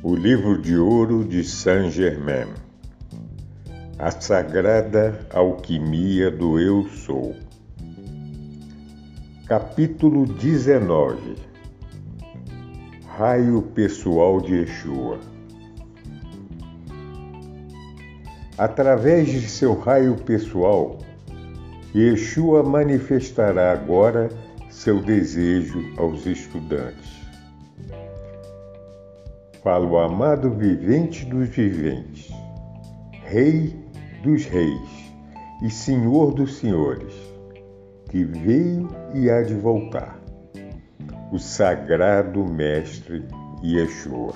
O livro de ouro de Saint-Germain. A sagrada alquimia do Eu Sou. Capítulo 19. Raio pessoal de Yeshua. Através de seu raio pessoal, Yeshua manifestará agora seu desejo aos estudantes fala o amado vivente dos viventes, Rei dos reis e Senhor dos senhores, que veio e há de voltar, o sagrado Mestre Yeshua.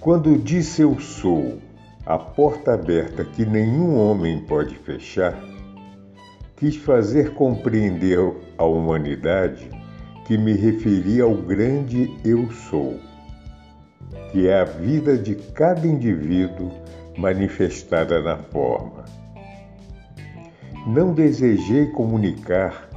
Quando disse eu sou, a porta aberta que nenhum homem pode fechar, quis fazer compreender à humanidade que me referi ao grande Eu Sou, que é a vida de cada indivíduo manifestada na forma. Não desejei comunicar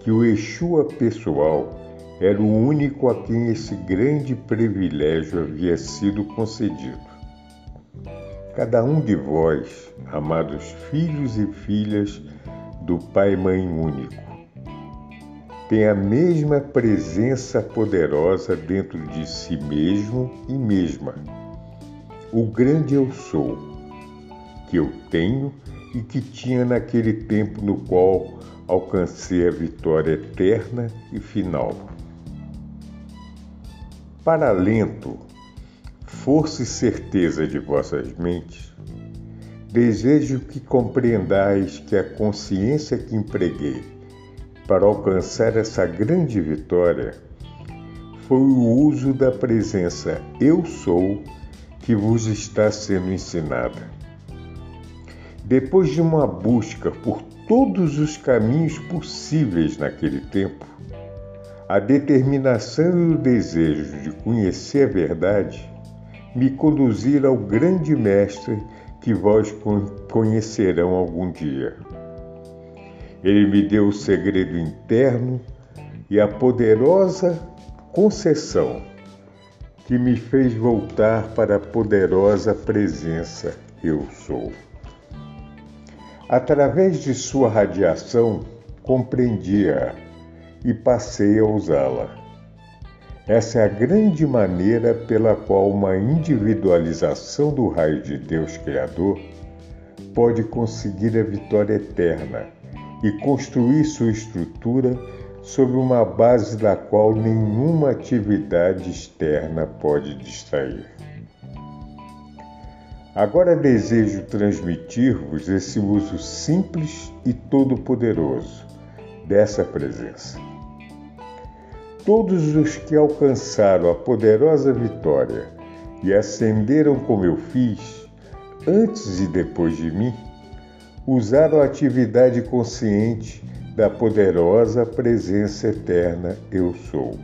que o Exua pessoal era o único a quem esse grande privilégio havia sido concedido. Cada um de vós, amados filhos e filhas do Pai Mãe Único, tem a mesma presença poderosa dentro de si mesmo e mesma. O grande eu sou, que eu tenho e que tinha naquele tempo no qual alcancei a vitória eterna e final. Para alento, força e certeza de vossas mentes, desejo que compreendais que a consciência que empreguei para alcançar essa grande vitória foi o uso da presença Eu Sou que vos está sendo ensinada. Depois de uma busca por todos os caminhos possíveis naquele tempo, a determinação e o desejo de conhecer a verdade me conduziram ao grande Mestre que vós conhecerão algum dia. Ele me deu o segredo interno e a poderosa concessão que me fez voltar para a poderosa presença eu sou. Através de sua radiação, compreendi-a e passei a usá-la. Essa é a grande maneira pela qual uma individualização do raio de Deus Criador pode conseguir a vitória eterna e construir sua estrutura sobre uma base da qual nenhuma atividade externa pode distrair. Agora desejo transmitir-vos esse uso simples e todo-poderoso dessa presença. Todos os que alcançaram a poderosa vitória e ascenderam como eu fiz, antes e depois de mim, usaram a atividade consciente da poderosa presença eterna Eu Sou.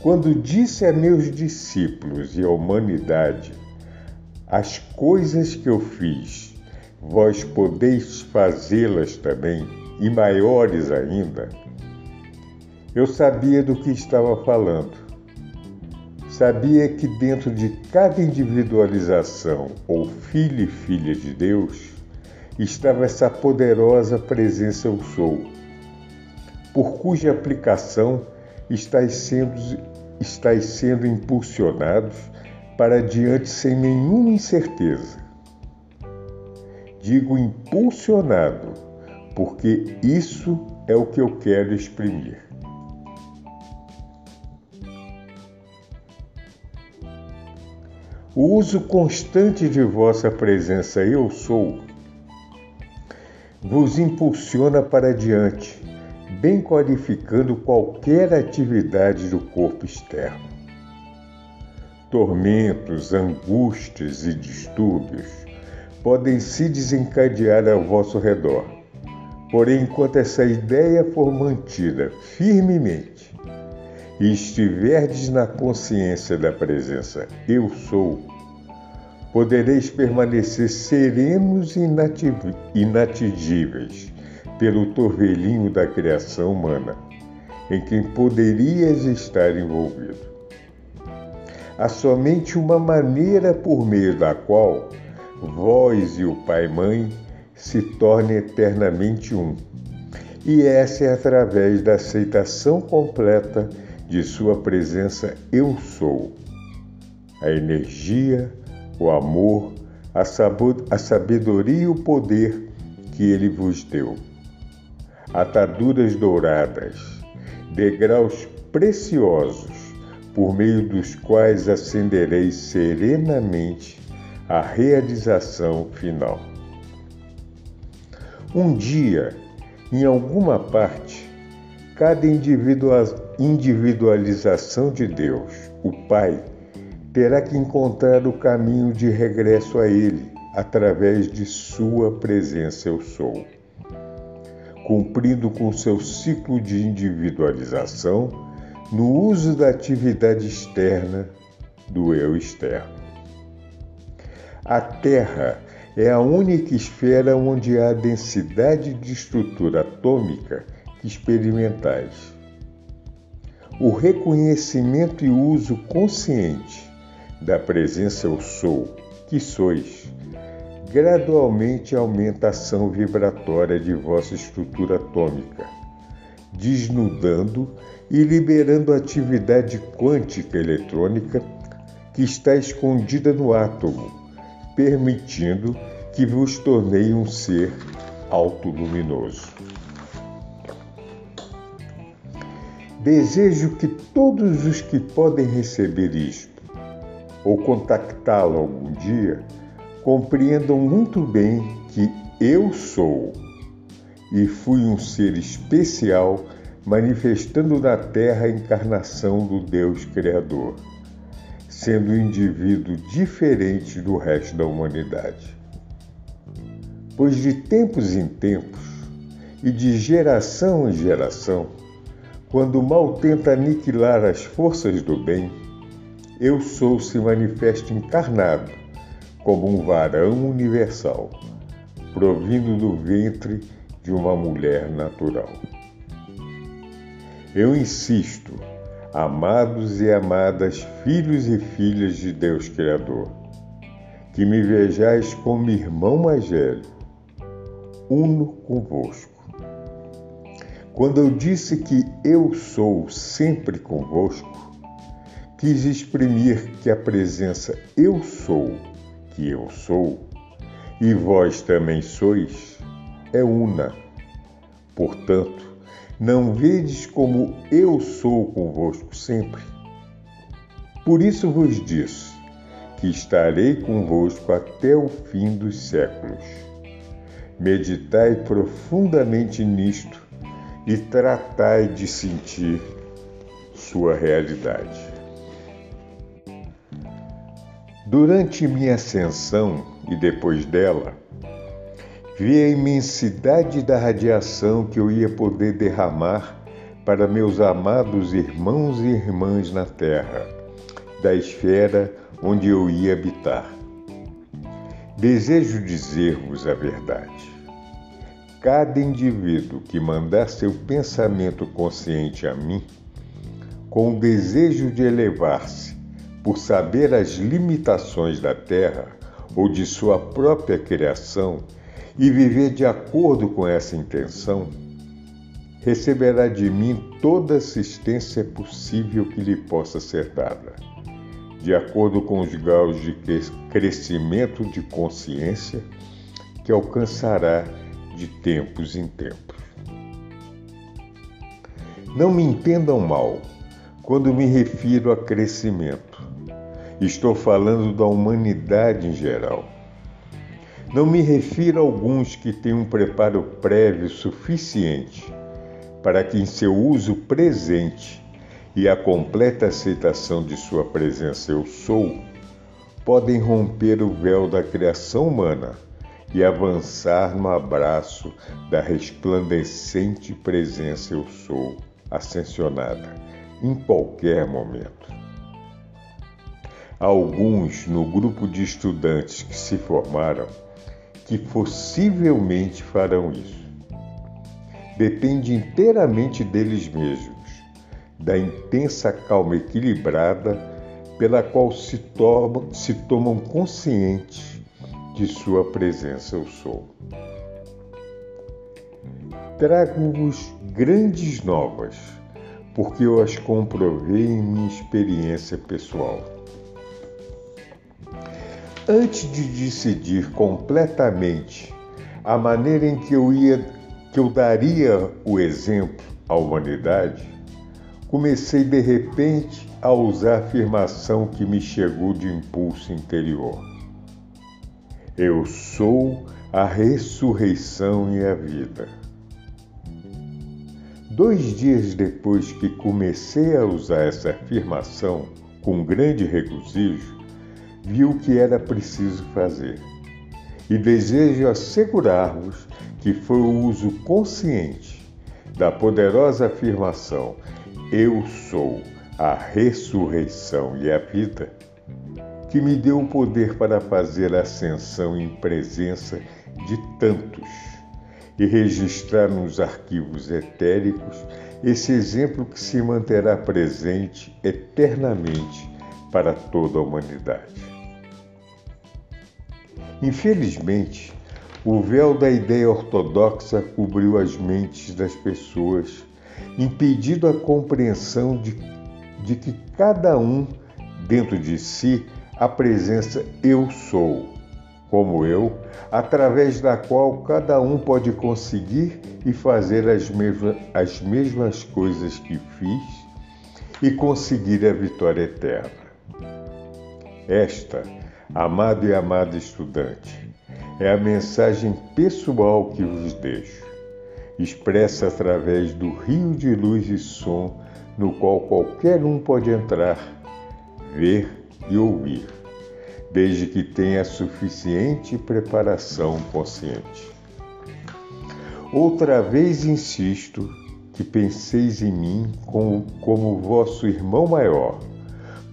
Quando disse a meus discípulos e à humanidade, as coisas que eu fiz, vós podeis fazê-las também, e maiores ainda, eu sabia do que estava falando Sabia que dentro de cada individualização, ou filho e filha de Deus, estava essa poderosa presença Eu Sou, por cuja aplicação estáis sendo, estáis sendo impulsionados para adiante sem nenhuma incerteza. Digo impulsionado, porque isso é o que eu quero exprimir. O uso constante de vossa presença Eu Sou vos impulsiona para diante, bem qualificando qualquer atividade do corpo externo. Tormentos, angústias e distúrbios podem se desencadear ao vosso redor. Porém, enquanto essa ideia for mantida firmemente e estiverdes na consciência da presença Eu Sou, podereis permanecer serenos e inatingíveis pelo torvelinho da criação humana, em quem poderias estar envolvido. Há somente uma maneira por meio da qual vós e o Pai Mãe se tornem eternamente um, e essa é através da aceitação completa de Sua presença Eu Sou, a energia, o amor, a sabedoria e o poder que Ele vos deu. Ataduras douradas, degraus preciosos, por meio dos quais ascendereis serenamente à realização final. Um dia, em alguma parte, cada individualização de Deus, o Pai, terá que encontrar o caminho de regresso a Ele através de Sua presença Eu Sou. Cumprindo com seu ciclo de individualização no uso da atividade externa do eu externo. A Terra é a única esfera onde há densidade de estrutura atômica experimentais. O reconhecimento e uso consciente da presença eu sou, que sois, gradualmente aumenta a ação vibratória de vossa estrutura atômica, desnudando e liberando a atividade quântica eletrônica que está escondida no átomo, permitindo que vos tornei um ser autoluminoso. Desejo que todos os que podem receber isto ou contactá-lo algum dia, compreendam muito bem que eu sou e fui um ser especial manifestando na Terra a encarnação do Deus Criador, sendo um indivíduo diferente do resto da humanidade. Pois de tempos em tempos e de geração em geração, quando o mal tenta aniquilar as forças do bem, eu sou se manifesta encarnado como um varão universal, provindo do ventre de uma mulher natural. Eu insisto, amados e amadas filhos e filhas de Deus Criador, que me vejais como irmão mais velho, uno convosco. Quando eu disse que eu sou sempre convosco, quis exprimir que a presença eu sou, que eu sou, e vós também sois, é una. Portanto, não vedes como eu sou convosco sempre? Por isso vos disse que estarei convosco até o fim dos séculos. Meditai profundamente nisto e tratai de sentir sua realidade. Durante minha ascensão e depois dela, vi a imensidade da radiação que eu ia poder derramar para meus amados irmãos e irmãs na Terra, da esfera onde eu ia habitar. Desejo dizer-vos a verdade. Cada indivíduo que mandar seu pensamento consciente a mim, com o desejo de elevar-se por saber as limitações da terra ou de sua própria criação e viver de acordo com essa intenção, receberá de mim toda assistência possível que lhe possa ser dada, de acordo com os graus de crescimento de consciência que alcançará de tempos em tempos. Não me entendam mal quando me refiro a crescimento. Estou falando da humanidade em geral. Não me refiro a alguns que têm um preparo prévio suficiente para que em seu uso presente e a completa aceitação de sua presença eu sou, podem romper o véu da criação humana e avançar no abraço da resplandecente presença eu sou, ascensionada, em qualquer momento. Alguns no grupo de estudantes que se formaram que possivelmente farão isso. Depende inteiramente deles mesmos, da intensa calma equilibrada pela qual se tomam, se tomam conscientes de sua presença eu sou. Trago-vos grandes novas, porque eu as comprovei em minha experiência pessoal. Antes de decidir completamente a maneira em que eu ia que eu daria o exemplo à humanidade, comecei de repente a usar a afirmação que me chegou de impulso interior. Eu sou a ressurreição e a vida. Dois dias depois que comecei a usar essa afirmação com grande regozijo, vi o que era preciso fazer. E desejo assegurar-vos que foi o uso consciente da poderosa afirmação: Eu sou a ressurreição e a vida que me deu o poder para fazer a ascensão em presença de tantos e registrar nos arquivos etéricos esse exemplo que se manterá presente eternamente para toda a humanidade. Infelizmente, o véu da ideia ortodoxa cobriu as mentes das pessoas, impedindo a compreensão de, de que cada um, dentro de si, a presença eu sou, como eu, através da qual cada um pode conseguir e fazer as mesmas, as mesmas coisas que fiz e conseguir a vitória eterna. Esta, amado e amada estudante, é a mensagem pessoal que vos deixo, expressa através do rio de luz e som no qual qualquer um pode entrar, ver e ouvir, desde que tenha suficiente preparação consciente. Outra vez insisto que penseis em mim como, como vosso irmão maior,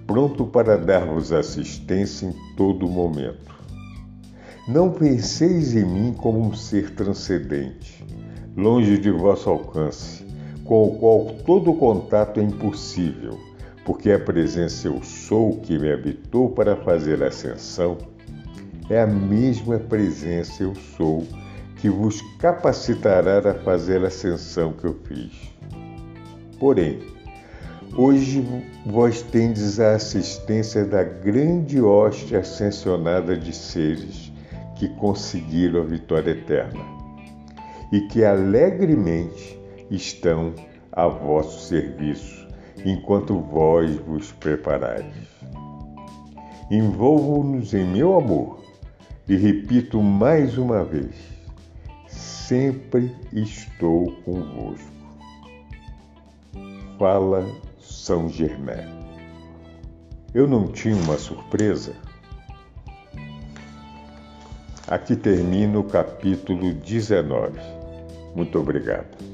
pronto para dar-vos assistência em todo momento. Não penseis em mim como um ser transcendente, longe de vosso alcance, com o qual todo contato é impossível porque a presença eu sou que me habitou para fazer a ascensão é a mesma presença eu sou que vos capacitará a fazer a ascensão que eu fiz. Porém, hoje vós tendes a assistência da grande hoste ascensionada de seres que conseguiram a vitória eterna e que alegremente estão a vosso serviço enquanto vós vos preparais. Envolvo-nos em meu amor e repito mais uma vez: sempre estou convosco. Fala São Germain. Eu não tinha uma surpresa? Aqui termina o capítulo 19. Muito obrigado.